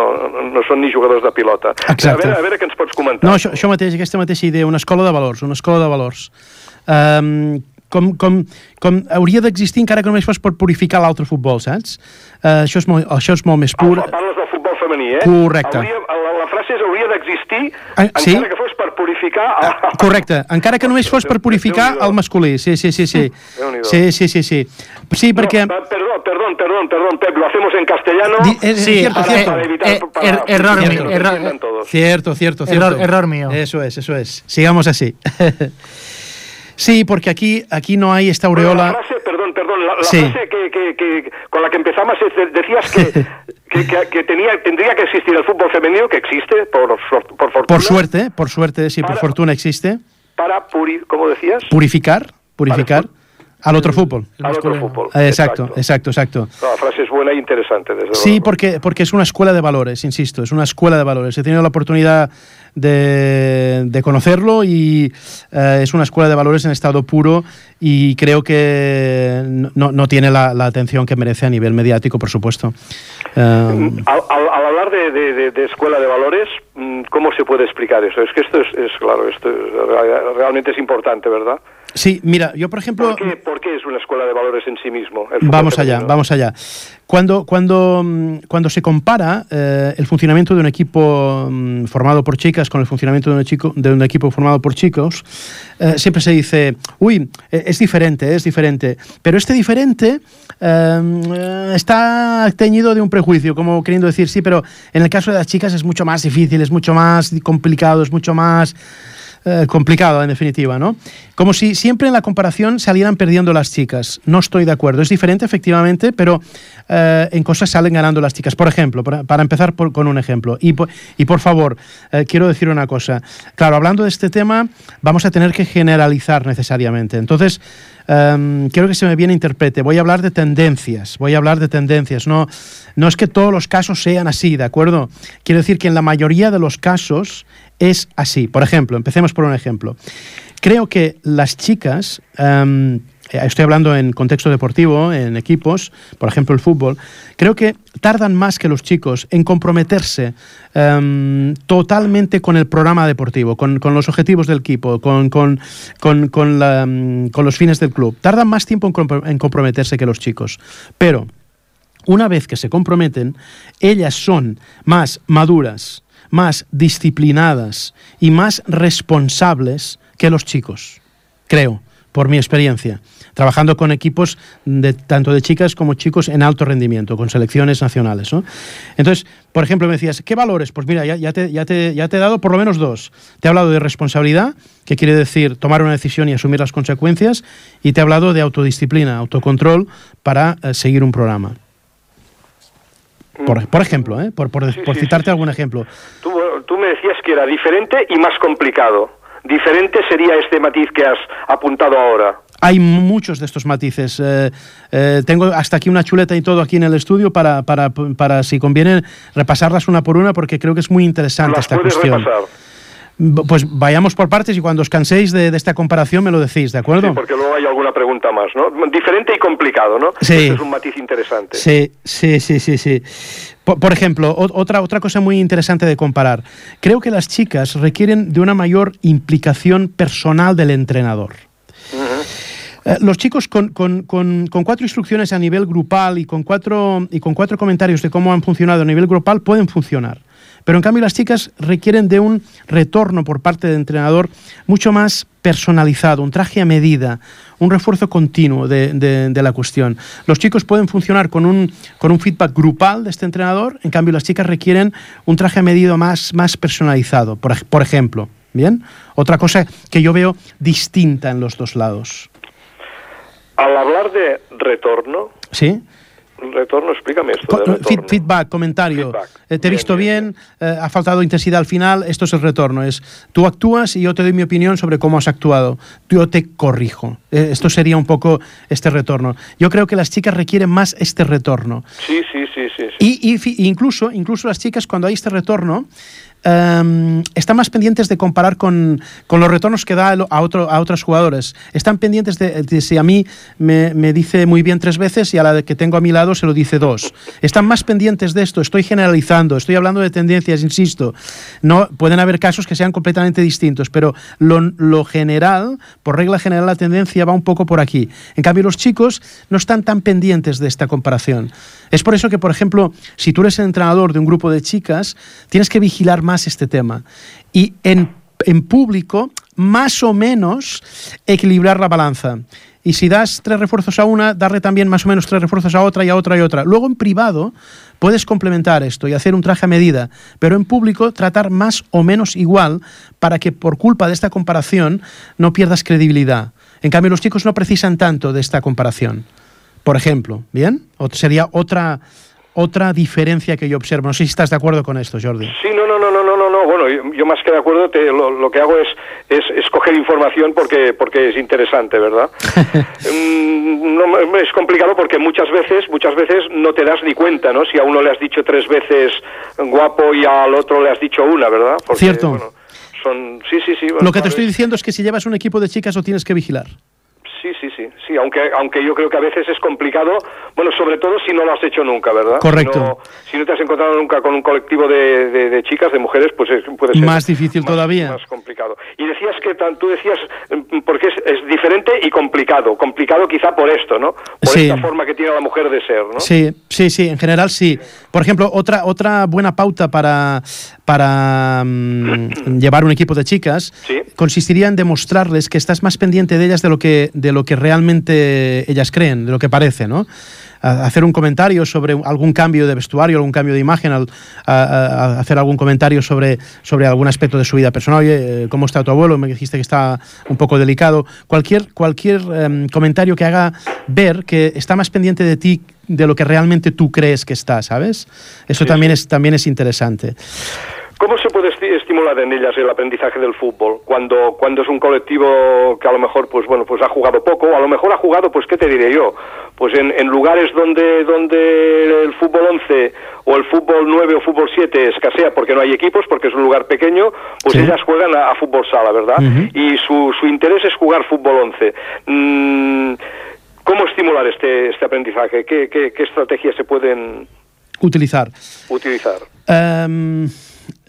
no són ni jugadors de pilota. Exacte. A veure, a veure què ens pots comentar. No, això, això mateix, aquesta mateixa idea, una escola de valors, una escola de valors. Um, com, com, com hauria d'existir encara que només fos per purificar l'altre futbol, saps? Uh, això, és molt, això és molt més pur. Ah, Parles del futbol femení, eh? Correcte. Hauria, la, la frase és hauria d'existir Ah, sí? encara que fos per purificar... el- Correcte, encara que només fos per purificar el masculí. Sí, sí, sí, sí. Sí, sí, sí, sí. Sí, perquè... No, perdón, perdón, perdón, perdón, Pep, lo hacemos en castellano. Di- eh, Sí, cierto, eh, cierto. para evitar, eh, para- er- error para mío, error- todos. Cierto, cierto, cierto. Error- error mío. Eso es, eso es. Sigamos así. sí, porque aquí, aquí no hay esta Bueno, aureola. la frase, perdón, perdón, la, la Sí. frase que, que, que- con la que empezamos es, de- decías que, que, tenía, tendría que existir el fútbol femenino, que existe, por, por fortuna. Por suerte, por suerte, sí, por Para- fortuna existe. Para, puri, ¿cómo decías? Purificar, purificar al otro fútbol. Al otro fútbol. Exacto, exacto, exacto. No, la frase es buena e interesante, desde Sí, luego. porque, porque es una escuela de valores, insisto, es una escuela de valores. He tenido la oportunidad de, de conocerlo y eh, es una escuela de valores en estado puro y creo que no, no tiene la, la atención que merece a nivel mediático, por supuesto. Eh, Al, al- al hablar de, de- de- de escuela de valores, mm, ¿cómo se puede explicar eso? Es que esto es, es, claro, esto es- real- realmente es importante, ¿verdad? Sí, mira, yo por ejemplo... ¿Por qué, por qué es una escuela de valores en sí mismo? el Vamos allá, femenino? vamos allá. Cuando, cuando, mm, cuando se compara eh, el funcionamiento de un equipo mm, formado por chicas con el funcionamiento de un, chico, de un equipo formado por chicos, eh, siempre se dice, uy, eh, es diferente, es diferente. Pero este diferente eh, está teñido de un prejuicio, como queriendo decir, sí, pero en el caso de las chicas es mucho más difícil, es mucho más complicado, es mucho más eh, complicado en definitiva, ¿no? Como si siempre en la comparación salieran perdiendo las chicas. No estoy de acuerdo. Es diferente, efectivamente, pero eh, en cosas salen ganando las chicas. Por ejemplo, para, para empezar con un ejemplo, y por, y por favor, eh, quiero decir una cosa. Claro, hablando de este tema, vamos a tener que generalizar necesariamente. Entonces, em, quiero que se me bien interprete. Voy a hablar de tendencias. Voy a hablar de tendencias. No, no es que todos los casos sean así, ¿de acuerdo? Quiero decir que en la mayoría de los casos es así. Por ejemplo, empecemos por un ejemplo. Creo que las chicas, em, eh, estoy hablando en contexto deportivo, en equipos, por ejemplo el fútbol, creo que tardan más que los chicos en comprometerse em, totalmente con el programa deportivo, con, los objetivos del equipo, con, con, los fines del club. Tardan más tiempo en comprometerse que los chicos. Pero una vez que se comprometen, ellas son más maduras, más disciplinadas y más responsables que los chicos, creo, por mi experiencia, trabajando con equipos de, tanto de chicas como chicos en alto rendimiento, con selecciones nacionales. ¿no? Entonces, por ejemplo, me decías, ¿qué valores? Pues mira, ya, te, ya, te, ya te he dado por lo menos dos. Te he hablado de responsabilidad, que quiere decir tomar una decisión y asumir las consecuencias, y te he hablado de autodisciplina, autocontrol para eh, seguir un programa. Por, por ejemplo, ¿eh? por, por, Mm. Sí, por sí, citarte sí, algún ejemplo. Tú, tú me decías que era diferente y más complicado. Diferente sería este matiz que has apuntado ahora. Hay muchos de estos matices. Eh, eh, tengo hasta aquí una chuleta y todo aquí en el estudio para, para, para, si conviene, repasarlas una por una porque creo que es muy interesante Las esta cuestión. repasar. Pues vayamos por partes y cuando os canséis de, de esta comparación me lo decís, ¿de acuerdo? Sí, porque luego hay alguna pregunta más, ¿no? Diferente y complicado, ¿no? Sí. Este es un matiz interesante. Sí, sí, sí, sí, sí. Por, por ejemplo, otra, otra cosa muy interesante de comparar. Creo que las chicas requieren de una mayor implicación personal del entrenador. Eh, los chicos con, con, con, con, cuatro instrucciones a nivel grupal y con, cuatro, y con cuatro comentarios de cómo han funcionado a nivel grupal pueden funcionar. Pero en cambio las chicas requieren de un retorno por parte del entrenador mucho más personalizado, un traje a medida, un refuerzo continuo de, de, de, la cuestión. Los chicos pueden funcionar con un, con un feedback grupal de este entrenador, en cambio las chicas requieren un traje a medida más, más personalizado, por, por ejemplo. Bien, otra cosa que yo veo distinta en los dos lados. Al hablar de retorno, ¿Sí? Retorno, explícame esto. De retorno. Feedback, comentario. Feedback. Eh, te he visto bien, bien, eh, ha faltado intensidad al final, esto es el retorno. Es tú actúas y yo te doy mi opinión sobre cómo has actuado. Yo te corrijo. Eh, esto sería un poco este retorno. Yo creo que las chicas requieren más este retorno. Sí, sí, sí, sí. sí. Y, y incluso, incluso las chicas, cuando hay este retorno, em, están más pendientes de comparar con, con los retornos que da a, otro, a otros jugadores. Están pendientes de, de si a mí me, me dice muy bien tres veces y a la que tengo a mi lado se lo dice dos. Están más pendientes de esto. Estoy generalizando, estoy hablando de tendencias, insisto. No, pueden haber casos que sean completamente distintos, pero lo, lo general, por regla general, la tendencia va un poco por aquí. En cambio, los chicos no están tan pendientes de esta comparación. Es por eso que, por ejemplo, si tú eres el entrenador de un grupo de chicas, tienes que vigilar más este tema. Y en, público, más o menos, equilibrar la balanza. Y si das tres refuerzos a una, darle también más o menos tres refuerzos a otra y a otra y a otra. Luego en privado puedes complementar esto y hacer un traje a medida, pero en público tratar más o menos igual para que por culpa de esta comparación no pierdas credibilidad. En cambio, los chicos no precisan tanto de esta comparación. Por ejemplo, ¿bien? O sería otra, otra diferencia que yo observo. No sé si estás de acuerdo con esto, Jordi. Sí, no, no, no, no, no, no, no. Bueno, yo, yo más que de acuerdo, te, lo, lo que hago es, es, es coger información porque, porque es interesante, ¿verdad? Mm, no, es complicado porque muchas veces, muchas veces no te das ni cuenta, ¿no? Si a uno le has dicho tres veces guapo y al otro le has dicho una, ¿verdad? Porque, Cierto. bueno, son, sí, sí, sí. Lo que te vale. estoy diciendo es que si llevas un equipo de chicas lo tienes que vigilar. Sí, sí, sí, sí, aunque, aunque yo creo que a veces es complicado, bueno, sobre todo si no lo has hecho nunca, ¿verdad? Correcto. Si no, si no te has encontrado nunca con un colectivo de, de- de chicas, de mujeres, pues es- puede ser Más difícil todavía. Más complicado. Y decías que tú decías, mm, porque es, es diferente y complicado, complicado quizá por esto, ¿no? Por Sí. esta forma que tiene la mujer de ser, ¿no? Sí, sí, sí, en general sí. Por ejemplo, otra, otra buena pauta para, para mm, llevar un equipo de chicas Sí. consistiría en demostrarles que estás más pendiente de ellas de lo que, de lo que realmente ellas creen, de lo que parece, ¿no? A- hacer un comentario sobre algún cambio de vestuario, algún cambio de imagen, al- a, a- a hacer algún comentario sobre, sobre algún aspecto de su vida personal. Oye, eh, ¿cómo está tu abuelo? Me dijiste que está un poco delicado. Cualquier, cualquier em, comentario que haga ver que está más pendiente de ti de lo que realmente tú crees que está, ¿sabes? Eso Sí, también, Es, también es interesante. ¿Cómo se puede esti- estimular en ellas el aprendizaje del fútbol? Cuando, cuando es un colectivo que a lo mejor, pues bueno, pues ha jugado poco, a lo mejor ha jugado, pues qué te diré yo, pues en, en lugares donde, donde el fútbol 11 o el fútbol 9 o fútbol 7 escasea porque no hay equipos, porque es un lugar pequeño, pues Sí. ellas juegan a, a fútbol sala, ¿verdad? Y su, su interés es jugar fútbol 11. Mm, ¿Cómo estimular este, este aprendizaje? ¿Qué, qué, qué estrategias se pueden Utilizar. utilizar? Em,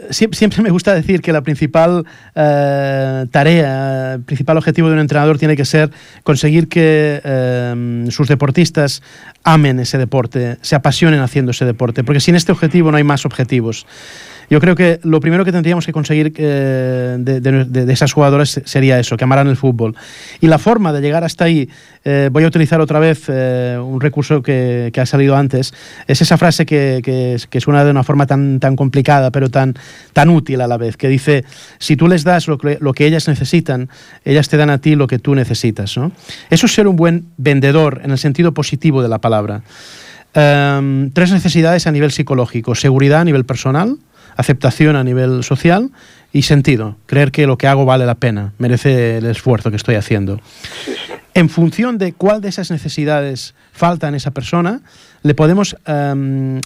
siempre, me gusta decir que la principal eh, tarea, el principal objetivo de un entrenador tiene que ser conseguir que em, sus deportistas amen ese deporte, se apasionen haciendo ese deporte, porque sin este objetivo no hay más objetivos. Yo creo que lo primero que tendríamos que conseguir eh, de, de- de- esas jugadoras sería eso, que amaran el fútbol. Y la forma de llegar hasta ahí, eh, voy a utilizar otra vez eh, un recurso que, que ha salido antes, es esa frase que, que, que suena de una forma tan, tan complicada, pero tan, tan útil a la vez, que dice, si tú les das lo que, lo que ellas necesitan, ellas te dan a ti lo que tú necesitas. ¿no? Eso es ser un buen vendedor en el sentido positivo de la palabra. Em, tres necesidades a nivel psicológico, seguridad a nivel personal, aceptación a nivel social y sentido, creer que lo que hago vale la pena, merece el esfuerzo que estoy haciendo. En función de cuál de esas necesidades falta en esa persona, le podemos em, em,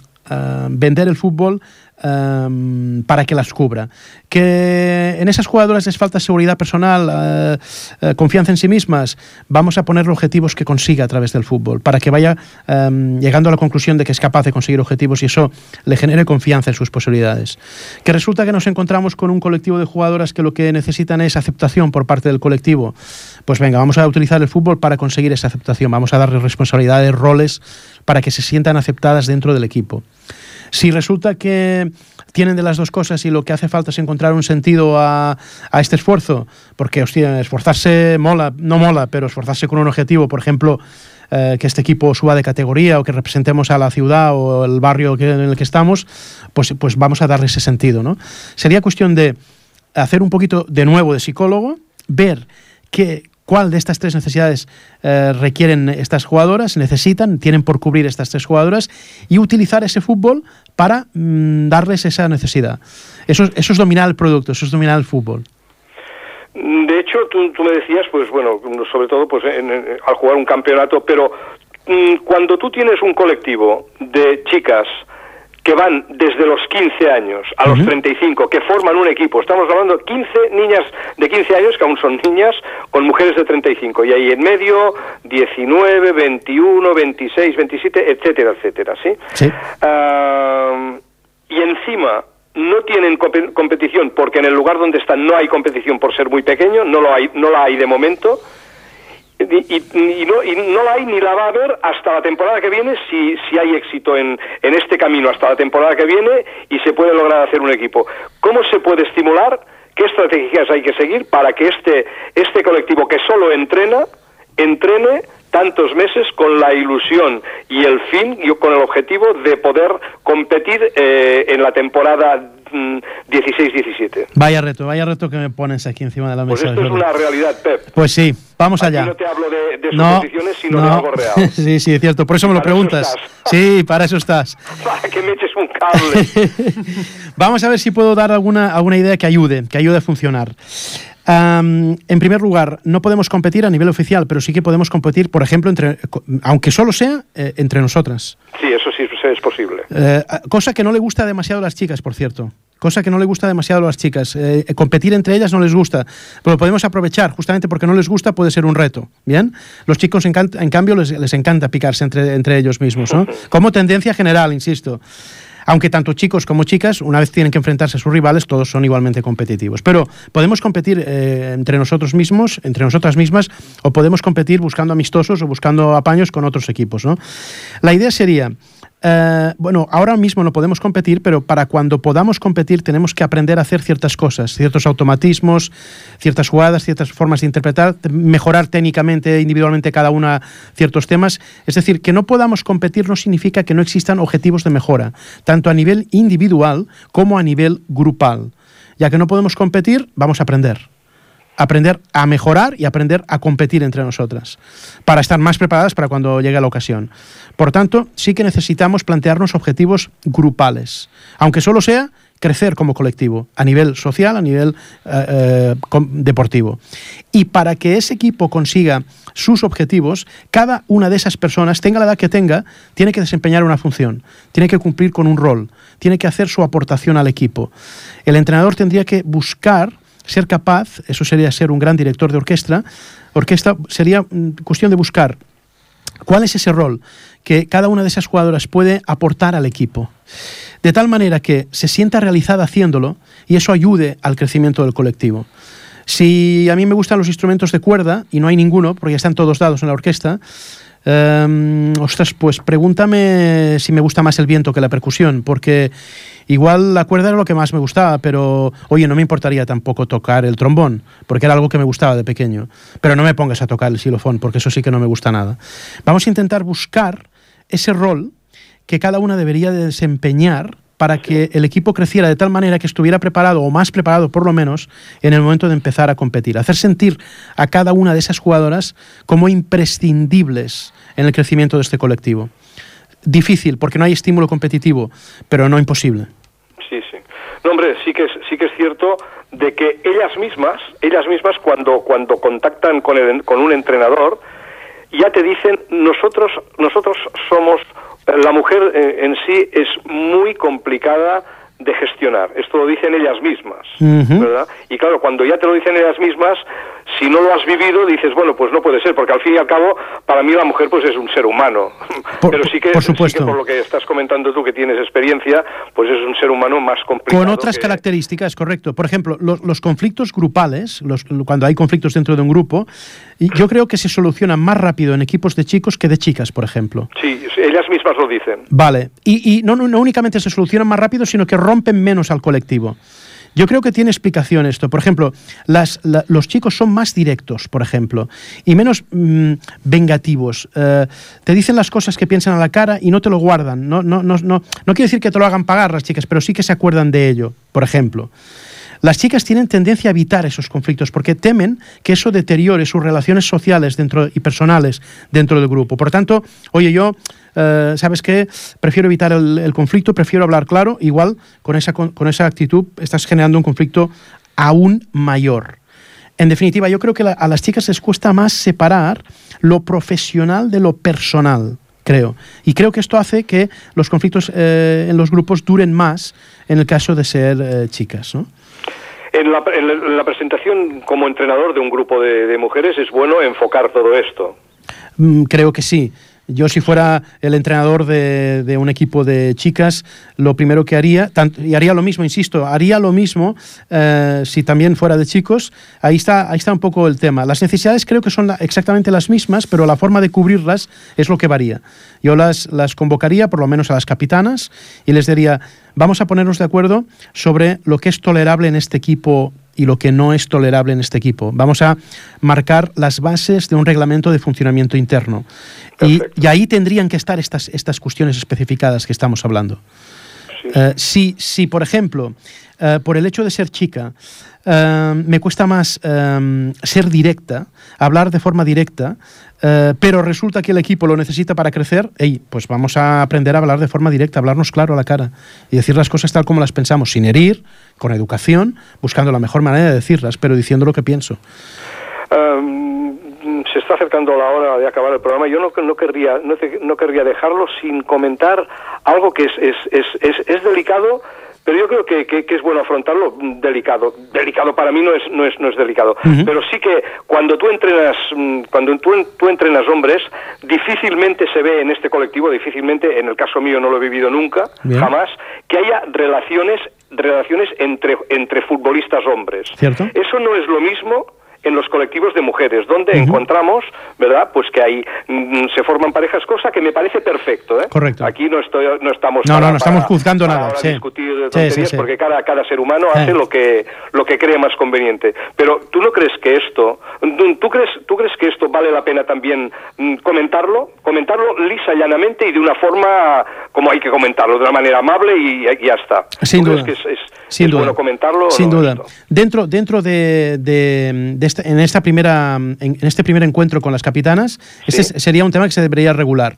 vender el fútbol em, para que las cubra. Que en esas jugadoras les falta seguridad personal, eh, eh, confianza en sí mismas, vamos a ponerle objetivos que consiga a través del fútbol, para que vaya em, llegando a la conclusión de que es capaz de conseguir objetivos y eso le genere confianza en sus posibilidades. Que resulta que nos encontramos con un colectivo de jugadoras que lo que necesitan es aceptación por parte del colectivo. Pues venga, vamos a utilizar el fútbol para conseguir esa aceptación, vamos a darles responsabilidades, roles, para que se sientan aceptadas dentro del equipo. Si resulta que tienen de las dos cosas y lo que hace falta es encontrar un sentido a, a este esfuerzo, porque esforzarse mola, no mola, pero esforzarse con un objetivo, por ejemplo, eh, que este equipo suba de categoría o que representemos a la ciudad o el barrio que, en el que estamos, pues, pues vamos a darle ese sentido. ¿no? Sería cuestión de hacer un poquito de nuevo de psicólogo, ver qué, cuál de estas tres necesidades eh, requieren estas jugadoras, necesitan, tienen por cubrir estas tres jugadoras y utilizar ese fútbol para mm, darles esa necesidad. Eso, es dominar el producto, eso es dominar el fútbol. De hecho, tú, me decías, pues bueno, sobre todo pues en- al jugar un campeonato, pero mm, cuando tú tienes un colectivo de chicas que van desde los 15 años a los 35, que forman un equipo, estamos hablando de 15 niñas de 15 años, que aún son niñas, con mujeres de 35, y ahí en medio 19, 21, 26, 27, etcétera, etcétera, ¿sí? Sí. Y encima no tienen compe- competición porque en el lugar donde están no hay competición por ser muy pequeño, no lo hay, no la hay de momento. Y, y- no, y no la hay ni la va a haber hasta la temporada que viene si, si hay éxito en, en este camino hasta la temporada que viene y se puede lograr hacer un equipo. ¿Cómo se puede estimular? ¿Qué estrategias hay que seguir para que este, este colectivo que solo entrena, entrene tantos meses con la ilusión y el fin y con el objetivo de poder competir eh, en la temporada 16-17? Vaya reto, vaya reto que me pones aquí encima de la Pues mesa. esto es una realidad, Pep. Pues sí, vamos Aquí allá. no te hablo de, de No, suposiciones, sino de algo real. sí, sí, es cierto. Por eso me lo Para preguntas. Sí, para eso estás. Para que me eches un cable. Vamos a ver si puedo dar alguna, alguna idea que ayude, que ayude a funcionar. Am, en primer lugar, no podemos competir a nivel oficial, pero sí que podemos competir, por ejemplo, entre, aunque solo sea eh, entre nosotras. Sí, eso sí es posible. Eh, cosa que no le gusta demasiado a las chicas, por cierto. Cosa que no le gusta demasiado a las chicas. Eh, competir entre ellas no les gusta. Pero podemos aprovechar, justamente porque no les gusta, puede ser un reto. ¿Bien? Los chicos, en, en cambio, les, les encanta picarse entre, entre ellos mismos. ¿no? Como tendencia general, insisto. Aunque tanto chicos como chicas, una vez tienen que enfrentarse a sus rivales, todos son igualmente competitivos. Pero podemos competir eh, entre nosotros mismos, entre nosotras mismas, o podemos competir buscando amistosos o buscando apaños con otros equipos. ¿no? La idea sería, eh, bueno, ahora mismo no podemos competir, pero para cuando podamos competir tenemos que aprender a hacer ciertas cosas, ciertos automatismos, ciertas jugadas, ciertas formas de interpretar, mejorar técnicamente, individualmente cada una ciertos temas. Es decir, que no podamos competir no significa que no existan objetivos de mejora, tanto a nivel individual como a nivel grupal. Ya que no podemos competir, vamos a aprender aprender a mejorar y aprender a competir entre nosotras, para estar más preparadas para cuando llegue la ocasión. Por tanto, sí que necesitamos plantearnos objetivos grupales, aunque solo sea crecer como colectivo, a nivel social, a nivel eh, eh, deportivo. Y para que ese equipo consiga sus objetivos, cada una de esas personas, tenga la edad que tenga, tiene que desempeñar una función, tiene que cumplir con un rol, tiene que hacer su aportación al equipo. El entrenador tendría que buscar ser capaz, eso sería ser un gran director de orquesta, orquesta sería mm, cuestión de buscar cuál es ese rol que cada una de esas jugadoras puede aportar al equipo, de tal manera que se sienta realizada haciéndolo y eso ayude al crecimiento del colectivo. Si a mí me gustan los instrumentos de cuerda y no hay ninguno, porque ya están todos dados en la orquesta, eh, ostras, pues pregúntame si me gusta más el viento que la percusión, porque igual la cuerda era lo que más me gustaba, pero oye, no me importaría tampoco tocar el trombón, porque era algo que me gustaba de pequeño. Pero no me pongas a tocar el xilofón, porque eso sí que no me gusta nada. Vamos a intentar buscar ese rol que cada una debería de desempeñar para que el equipo creciera de tal manera que estuviera preparado, o más preparado por lo menos, en el momento de empezar a competir. Hacer sentir a cada una de esas jugadoras como imprescindibles en el crecimiento de este colectivo. Difícil, porque no hay estímulo competitivo, pero no imposible. Sí, sí. No, hombre, sí que es, sí que es cierto de que ellas mismas, ellas mismas cuando, cuando contactan con, el, con un entrenador, ya te dicen, nosotros, nosotros somos, la mujer eh, en sí es muy complicada de gestionar. Esto lo dicen ellas mismas. Y claro, cuando ya te lo dicen ellas mismas, si no lo has vivido, dices, bueno, pues no puede ser, porque al fin y al cabo, para mí la mujer pues es un ser humano. Por- Pero sí que, por sí que supuesto. por lo que estás comentando tú, que tienes experiencia, pues es un ser humano más complicado. Con otras que- características, correcto. Por ejemplo, los, los conflictos grupales, los- cuando hay conflictos dentro de un grupo, yo creo que se solucionan más rápido en equipos de chicos que de chicas, por ejemplo. Sí, ellas mismas lo dicen. Vale. Y, y no, no, no únicamente se solucionan más rápido, sino que rompen menos al colectivo. Yo creo que tiene explicación esto. Por ejemplo, los chicos son más directos, por ejemplo, y menos mm, vengativos. Eh, te dicen las cosas que piensan a la cara y no te lo guardan. No, no, no, no, no quiere decir que te lo hagan pagar las chicas, pero sí que se acuerdan de ello, por ejemplo. Las chicas tienen tendencia a evitar esos conflictos porque temen que eso deteriore sus relaciones sociales dentro, y personales dentro del grupo. Por tanto, oye, yo, eh, ¿sabes qué? Prefiero evitar el, conflicto, prefiero hablar claro. Igual, con esa, con, esa actitud, estás generando un conflicto aún mayor. En definitiva, yo creo que a las chicas les cuesta más separar lo profesional de lo personal, creo. Y creo que esto hace que los conflictos eh, en los grupos duren más en el caso de ser eh, chicas, ¿no? En la, en la- en la presentación como entrenador de un grupo de, de mujeres es bueno enfocar todo esto. Mm, creo que sí. Yo si fuera el entrenador de, un equipo de chicas, lo primero que haría, y haría lo mismo, insisto, haría lo mismo eh, si también fuera de chicos, ahí está, ahí está un poco el tema. Las necesidades creo que son exactamente las mismas, pero la forma de cubrirlas es lo que varía. Yo las, las convocaría, por lo menos a las capitanas, y les diría, vamos a ponernos de acuerdo sobre lo que es tolerable en este equipo y lo que no es tolerable en este equipo. Vamos a marcar las bases de un reglamento de funcionamiento interno. Y, ahí tendrían que estar estas, estas cuestiones especificadas que estamos hablando. Sí. Eh, si, si, por ejemplo, eh, por el hecho de ser chica, eh, me cuesta más ser directa, hablar de forma directa, pero resulta que el equipo lo necesita para crecer, ey, pues vamos a aprender a hablar de forma directa, hablarnos claro a la cara y decir las cosas tal como las pensamos, sin herir, con educación, buscando la mejor manera de decirlas, pero diciendo lo que pienso. Um, se está acercando la hora de acabar el programa. Yo no, no, querría, no, no querría dejarlo sin comentar algo que es, es, es, es, es delicado, pero yo creo que, que- que es bueno afrontarlo delicado. Delicado para mí no es, no es, no es delicado. Pero sí que cuando tú entrenas, mm, cuando tú, tú entrenas hombres, difícilmente se ve en este colectivo, difícilmente, en el caso mío no lo he vivido nunca, Bien. jamás, que haya relaciones, relaciones entre, entre futbolistas hombres. ¿Cierto? Eso no es lo mismo en los colectivos de mujeres, donde encontramos, ¿verdad? Pues que ahí mm, se forman parejas, cosa que me parece perfecto, ¿eh? Correcto. Aquí no estoy, no estamos No, para- no, no estamos para- juzgando para nada, sí. discutir Sí, sí, porque cada, cada ser humano hace lo que lo que cree más conveniente. Pero tú no crees que esto, tú- tú crees, tú crees que esto vale la pena también mm, comentarlo, comentarlo lisa llanamente y de una forma como hay que comentarlo, de una manera amable y, y ya está. Sin ¿Tú duda. crees que es, es- Sin es duda. bueno comentarlo? Sin no duda. esto? Dentro, dentro de, de- de esta- en, esta primera, en, en este primer encuentro con las capitanas, este Sí. es- sería un tema que se debería regular.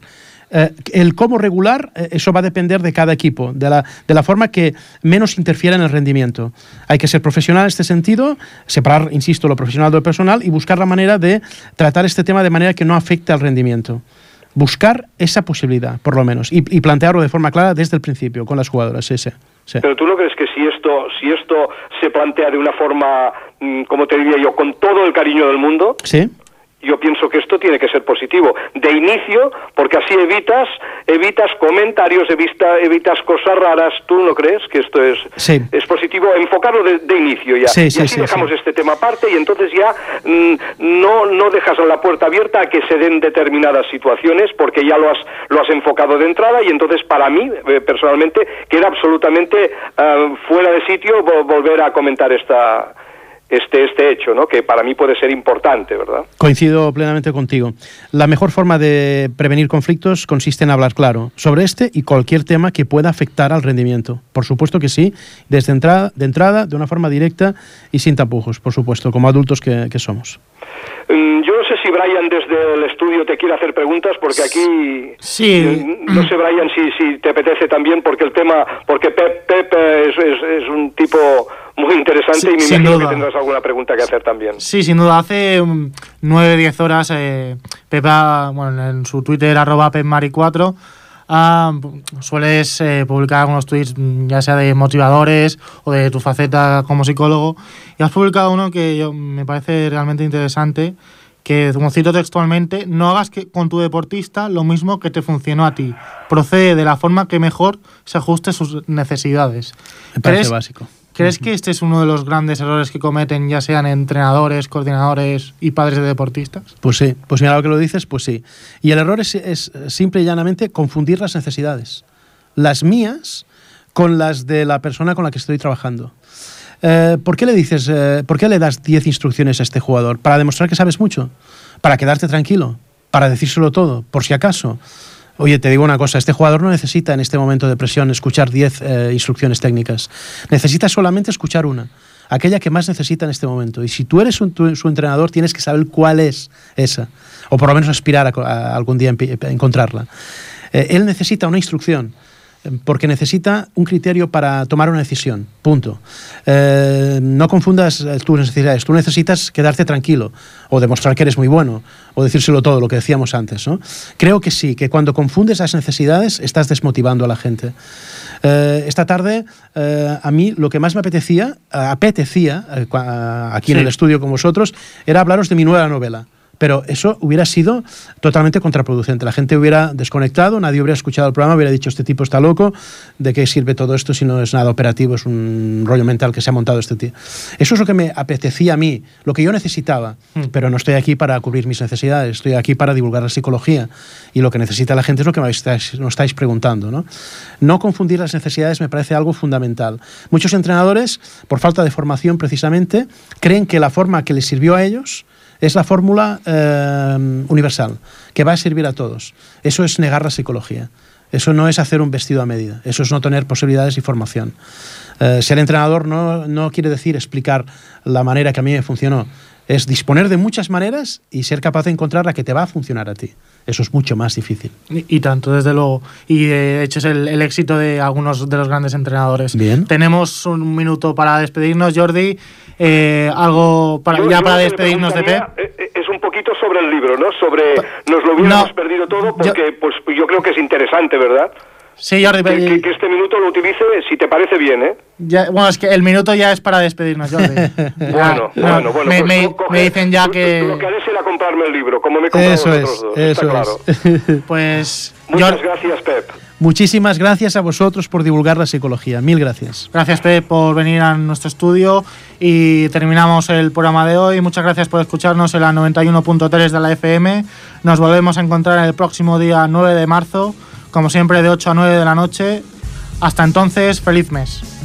Eh, el cómo regular, eh, eso va a depender de cada equipo, de la, de la forma que menos interfiera en el rendimiento. Hay que ser profesional en este sentido, separar, insisto, lo profesional de lo personal y buscar la manera de tratar este tema de manera que no afecte al rendimiento. Buscar esa posibilidad, por lo menos, y, y plantearlo de forma clara desde el principio con las jugadoras. Sí, sí. Pero tú no crees que si esto, si esto se plantea de una forma, mm, como te diría yo, con todo el cariño del mundo, ¿Sí? Yo pienso que esto tiene que ser positivo. De inicio porque así evitas evitas comentarios evita, evitas cosas raras. Tú no crees que esto es Sí. es positivo enfocarlo de, de inicio ya. Sí, y sí, así sí, dejamos este tema aparte y entonces ya mm, no no dejas la puerta abierta a que se den determinadas situaciones porque ya lo has lo has enfocado de entrada y entonces para mí eh, personalmente queda absolutamente ah, fuera de sitio vo- volver a comentar esta este este hecho no que para mí puede ser importante verdad Coincido plenamente contigo. La mejor forma de prevenir conflictos consiste en hablar claro sobre este y cualquier tema que pueda afectar al rendimiento. Por supuesto que sí, desde entrada, de entrada, de una forma directa y sin tapujos, por supuesto, como adultos que, que somos. Mm, Yo no sé si Brian desde el estudio te quiere hacer preguntas, porque aquí... Sí. Mm, No sé, Brian, si, si te apetece también, porque el tema... Porque Pep, Pep eh, es, es- es un tipo muy interesante Sí, y me sin imagino duda. que tendrás alguna pregunta que hacer también. Sí, sin duda. Hace 9-10 horas, eh, Pepa, bueno, en su Twitter, arroba PepMari4, ah, sueles eh, publicar algunos tweets, mm, ya sea de motivadores o de tu faceta como psicólogo, y has publicado uno que yo, me parece realmente interesante, que, como cito textualmente, no hagas que, con tu deportista lo mismo que te funcionó a ti. Procede de la forma que mejor se ajuste sus necesidades. Me parece ¿Crees- básico. ¿Crees que este es uno de los grandes errores que cometen ya sean entrenadores, coordinadores y padres de deportistas? Pues sí, pues mira lo que lo dices, pues sí. Y el error es, simple y llanamente confundir las necesidades. Las mías con las de la persona con la que estoy trabajando. Eh, ¿Por qué le dices, eh, por qué le das 10 instrucciones a este jugador? ¿Para demostrar que sabes mucho? ¿Para quedarte tranquilo? ¿Para decírselo todo? Por si acaso. Oye, te digo una cosa, este jugador no necesita en este momento de presión escuchar 10 eh, instrucciones técnicas. Necesita solamente escuchar una, aquella que más necesita en este momento. Y si tú eres su entrenador, tienes que saber cuál es esa, o por lo menos aspirar a, algún día a encontrarla. Eh, él necesita una instrucción porque necesita un criterio para tomar una decisión. Punto. Eh, no confundas eh, tus necesidades. Tú necesitas quedarte tranquilo o demostrar que eres muy bueno o decírselo todo, lo que decíamos antes. ¿no? Creo que sí, que cuando confundes las necesidades estás desmotivando a la gente. Eh, esta tarde eh, a mí lo que más me apetecía, apetecía aquí en el estudio con vosotros, era hablaros de mi nueva novela. Pero eso hubiera sido totalmente contraproducente. La gente hubiera desconectado, nadie hubiera escuchado el programa, hubiera dicho, este tipo está loco, ¿de qué sirve todo esto si no es nada operativo, es un rollo mental que se ha montado este tío? Eso es lo que me apetecía a mí, lo que yo necesitaba, pero no estoy aquí para cubrir mis necesidades, estoy aquí para divulgar la psicología y lo que necesita la gente es lo que me estáis, nos estáis preguntando. ¿no? no confundir las necesidades me parece algo fundamental. Muchos entrenadores, por falta de formación precisamente, creen que la forma que les sirvió a ellos es la fórmula eh, universal, que va a servir a todos. Eso es negar la psicología. Eso no es hacer un vestido a medida. Eso es no tener posibilidades y formación. Eh, ser entrenador no, no quiere decir explicar la manera que a mí me funcionó. Es disponer de muchas maneras y ser capaz de encontrar la que te va a funcionar a ti. Eso es mucho más difícil. Y, y tanto, desde luego. Y de hecho es el, el éxito de algunos de los grandes entrenadores. Bien. Tenemos un minuto para despedirnos, Jordi. Eh, algo para, Yo- ya yo para despedirnos de Pep. eh, eh, Es un poquito sobre el libro, ¿no? Sobre nos lo hubiéramos No, perdido todo yo- porque pues yo creo que es interesante, ¿verdad? Sí, Jordi. Que, que- que este minuto lo utilice si te parece bien, ¿eh? ya- bueno, es que el minuto ya es para despedirnos, Jordi. Bueno, no, bueno, bueno. me, pues me- coge- me dicen ya que. Lo que haré será comprarme el libro, como me he comprado Eso es, dos. eso está claro. es. Pues. Muchas Jor- gracias, Pep. Muchísimas gracias a vosotros por divulgar la psicología. Mil gracias. Gracias, Pep, por venir a nuestro estudio y terminamos el programa de hoy. Muchas gracias por escucharnos en la 91.3 de la FM. Nos volvemos a encontrar el próximo día 9 de marzo, como siempre de 8 a 9 de la noche. Hasta entonces, feliz mes.